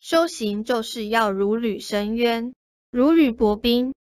修行就是要如履深渊如履薄冰